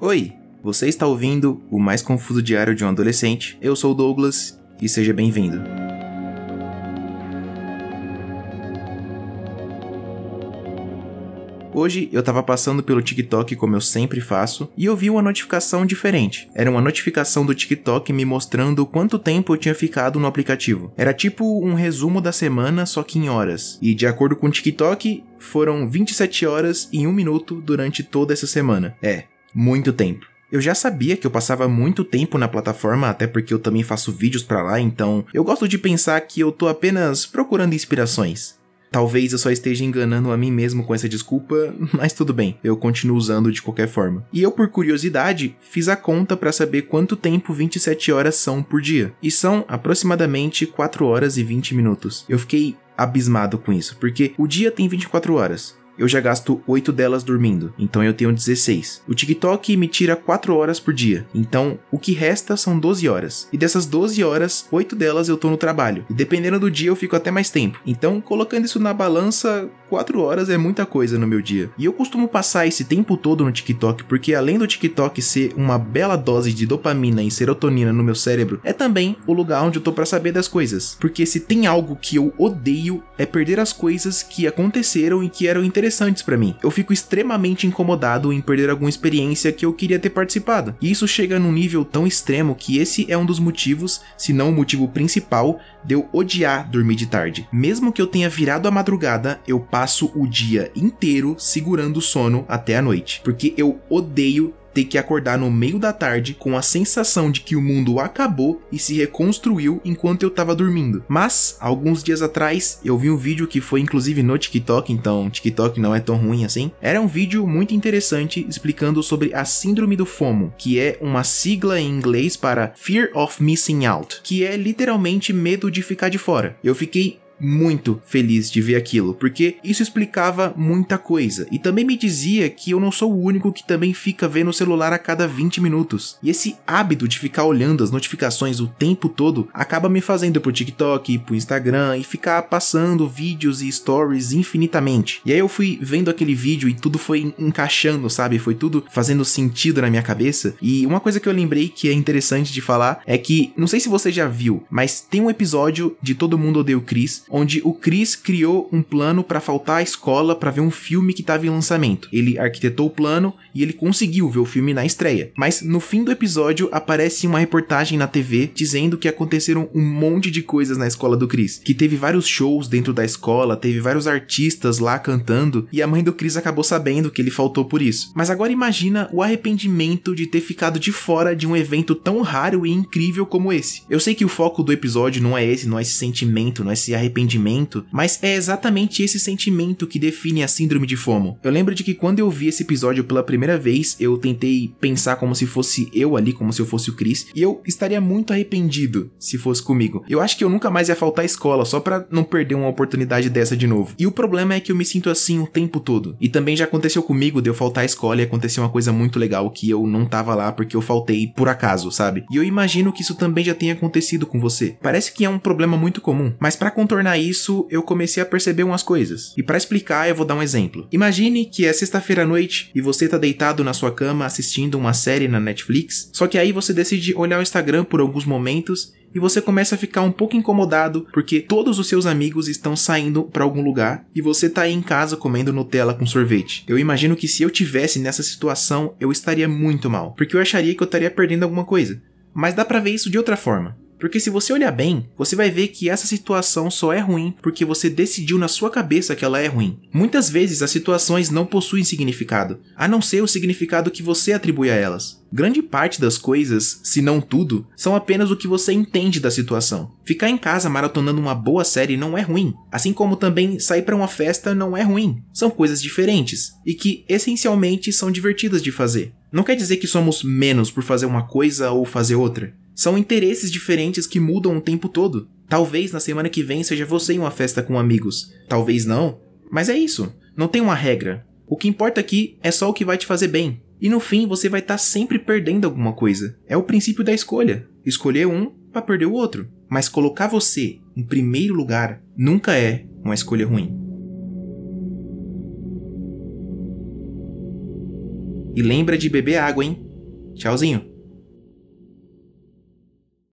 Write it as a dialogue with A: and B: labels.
A: Oi, você está ouvindo o mais confuso diário de um adolescente. Eu sou Douglas e seja bem-vindo. Hoje eu tava passando pelo TikTok como eu sempre faço e eu vi uma notificação diferente. Era uma notificação do TikTok me mostrando quanto tempo eu tinha ficado no aplicativo. Era tipo um resumo da semana, só que em horas. E de acordo com o TikTok, foram 27 horas e 1 minuto durante toda essa semana. É, muito tempo. Eu já sabia que eu passava muito tempo na plataforma, até porque eu também faço vídeos para lá, então eu gosto de pensar que eu tô apenas procurando inspirações. Talvez eu só esteja enganando a mim mesmo com essa desculpa, mas tudo bem, eu continuo usando de qualquer forma. E eu, por curiosidade, fiz a conta para saber quanto tempo 27 horas são por dia. E são aproximadamente 4 horas e 20 minutos. Eu fiquei abismado com isso, porque o dia tem 24 horas eu já gasto 8 delas dormindo, então eu tenho 16. O TikTok me tira 4 horas por dia, então o que resta são 12 horas. E dessas 12 horas, 8 delas eu tô no trabalho. E dependendo do dia eu fico até mais tempo. Então, colocando isso na balança, 4 horas é muita coisa no meu dia. E eu costumo passar esse tempo todo no TikTok porque além do TikTok ser uma bela dose de dopamina e serotonina no meu cérebro, é também o lugar onde eu tô para saber das coisas. Porque se tem algo que eu odeio é perder as coisas que aconteceram e que eram interessantes interessantes para mim. Eu fico extremamente incomodado em perder alguma experiência que eu queria ter participado. E isso chega num nível tão extremo que esse é um dos motivos, se não o motivo principal, de eu odiar dormir de tarde. Mesmo que eu tenha virado a madrugada, eu passo o dia inteiro segurando o sono até a noite, porque eu odeio ter que acordar no meio da tarde com a sensação de que o mundo acabou e se reconstruiu enquanto eu tava dormindo. Mas, alguns dias atrás, eu vi um vídeo que foi inclusive no TikTok, então TikTok não é tão ruim assim. Era um vídeo muito interessante explicando sobre a síndrome do FOMO, que é uma sigla em inglês para Fear of Missing Out, que é literalmente medo de ficar de fora. Eu fiquei muito feliz de ver aquilo, porque isso explicava muita coisa e também me dizia que eu não sou o único que também fica vendo o celular a cada 20 minutos. E esse hábito de ficar olhando as notificações o tempo todo acaba me fazendo pro TikTok, pro Instagram e ficar passando vídeos e stories infinitamente. E aí eu fui vendo aquele vídeo e tudo foi encaixando, sabe? Foi tudo fazendo sentido na minha cabeça. E uma coisa que eu lembrei que é interessante de falar é que, não sei se você já viu, mas tem um episódio de Todo Mundo Odeia o Chris onde o Chris criou um plano para faltar à escola para ver um filme que estava em lançamento. Ele arquitetou o plano e ele conseguiu ver o filme na estreia. Mas no fim do episódio aparece uma reportagem na TV dizendo que aconteceram um monte de coisas na escola do Chris, que teve vários shows dentro da escola, teve vários artistas lá cantando e a mãe do Chris acabou sabendo que ele faltou por isso. Mas agora imagina o arrependimento de ter ficado de fora de um evento tão raro e incrível como esse. Eu sei que o foco do episódio não é esse, não é esse sentimento, não é esse arrependimento arrependimento, mas é exatamente esse sentimento que define a síndrome de FOMO. Eu lembro de que quando eu vi esse episódio pela primeira vez, eu tentei pensar como se fosse eu ali, como se eu fosse o Chris, e eu estaria muito arrependido se fosse comigo. Eu acho que eu nunca mais ia faltar à escola só para não perder uma oportunidade dessa de novo. E o problema é que eu me sinto assim o tempo todo. E também já aconteceu comigo de eu faltar à escola e aconteceu uma coisa muito legal que eu não tava lá porque eu faltei por acaso, sabe? E eu imagino que isso também já tenha acontecido com você. Parece que é um problema muito comum, mas para contornar isso, eu comecei a perceber umas coisas. E para explicar, eu vou dar um exemplo. Imagine que é sexta-feira à noite e você tá deitado na sua cama assistindo uma série na Netflix, só que aí você decide olhar o Instagram por alguns momentos e você começa a ficar um pouco incomodado porque todos os seus amigos estão saindo para algum lugar e você tá aí em casa comendo Nutella com sorvete. Eu imagino que se eu tivesse nessa situação, eu estaria muito mal, porque eu acharia que eu estaria perdendo alguma coisa. Mas dá para ver isso de outra forma. Porque se você olhar bem, você vai ver que essa situação só é ruim porque você decidiu na sua cabeça que ela é ruim. Muitas vezes as situações não possuem significado, a não ser o significado que você atribui a elas. Grande parte das coisas, se não tudo, são apenas o que você entende da situação. Ficar em casa maratonando uma boa série não é ruim, assim como também sair para uma festa não é ruim. São coisas diferentes e que essencialmente são divertidas de fazer. Não quer dizer que somos menos por fazer uma coisa ou fazer outra. São interesses diferentes que mudam o tempo todo. Talvez na semana que vem seja você em uma festa com amigos. Talvez não. Mas é isso. Não tem uma regra. O que importa aqui é só o que vai te fazer bem. E no fim você vai estar tá sempre perdendo alguma coisa. É o princípio da escolha. Escolher um para perder o outro. Mas colocar você em primeiro lugar nunca é uma escolha ruim. E lembra de beber água, hein? Tchauzinho.